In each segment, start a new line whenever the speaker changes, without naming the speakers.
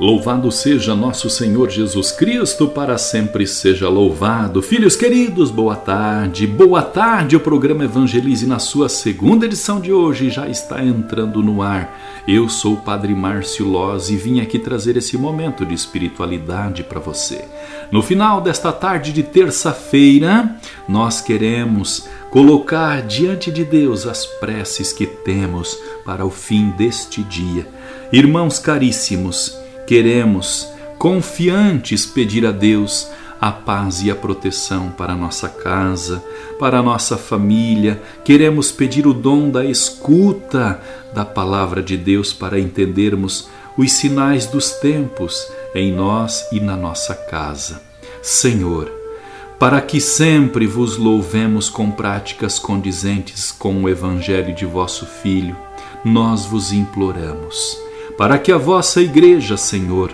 Louvado seja nosso Senhor Jesus Cristo, para sempre seja louvado. Filhos queridos, boa tarde. Boa tarde. O programa Evangelize na sua segunda edição de hoje já está entrando no ar. Eu sou o Padre Márcio Loz e vim aqui trazer esse momento de espiritualidade para você. No final desta tarde de terça-feira, nós queremos colocar diante de Deus as preces que temos para o fim deste dia. Irmãos caríssimos, Queremos, confiantes, pedir a Deus a paz e a proteção para a nossa casa, para a nossa família. Queremos pedir o dom da escuta da palavra de Deus para entendermos os sinais dos tempos em nós e na nossa casa. Senhor, para que sempre vos louvemos com práticas condizentes com o Evangelho de vosso Filho, nós vos imploramos para que a vossa Igreja, Senhor,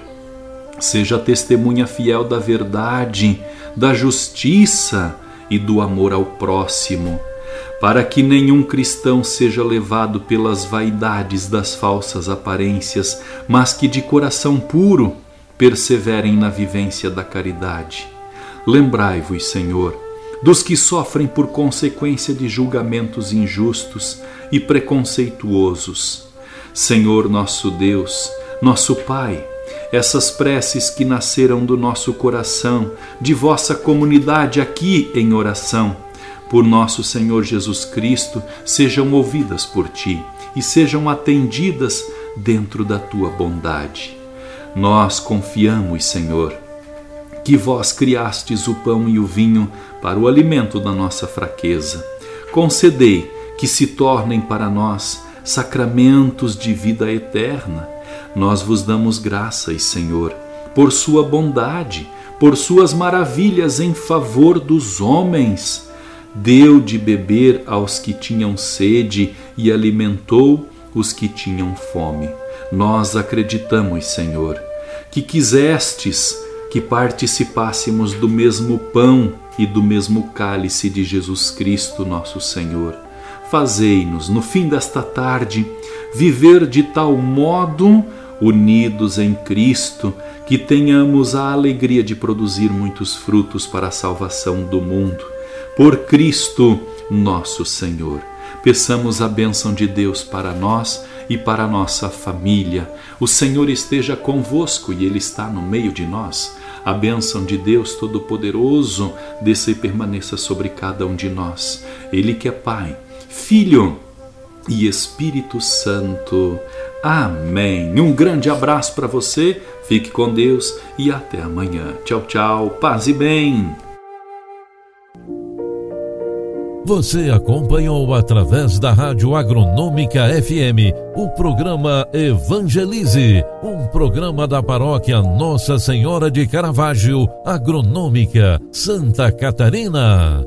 seja testemunha fiel da verdade, da justiça e do amor ao próximo, para que nenhum cristão seja levado pelas vaidades das falsas aparências, mas que de coração puro perseverem na vivência da caridade. Lembrai-vos, Senhor, dos que sofrem por consequência de julgamentos injustos e preconceituosos Senhor nosso Deus, nosso Pai, essas preces que nasceram do nosso coração, de vossa comunidade aqui em oração, por nosso Senhor Jesus Cristo, sejam ouvidas por ti e sejam atendidas dentro da tua bondade. Nós confiamos, Senhor, que vós criastes o pão e o vinho para o alimento da nossa fraqueza. Concedei que se tornem para nós sacramentos de vida eterna. Nós vos damos graças, Senhor, por Sua bondade, por Suas maravilhas em favor dos homens. Deu de beber aos que tinham sede e alimentou os que tinham fome. Nós acreditamos, Senhor, que quisestes que participássemos do mesmo pão e do mesmo cálice de Jesus Cristo, nosso Senhor fazei-nos, no fim desta tarde, viver de tal modo unidos em Cristo que tenhamos a alegria de produzir muitos frutos para a salvação do mundo. Por Cristo, nosso Senhor. Peçamos a bênção de Deus para nós e para a nossa família. O Senhor esteja convosco e Ele está no meio de nós. A bênção de Deus Todo-Poderoso desça e permaneça sobre cada um de nós. Ele que é Pai Filho e Espírito Santo. Amém. Um grande abraço para você, fique com Deus e até amanhã. Tchau, tchau, paz e bem.
Você acompanhou através da Rádio Agronômica FM o programa Evangelize, um programa da paróquia Nossa Senhora de Caravaggio, Agronômica, Santa Catarina.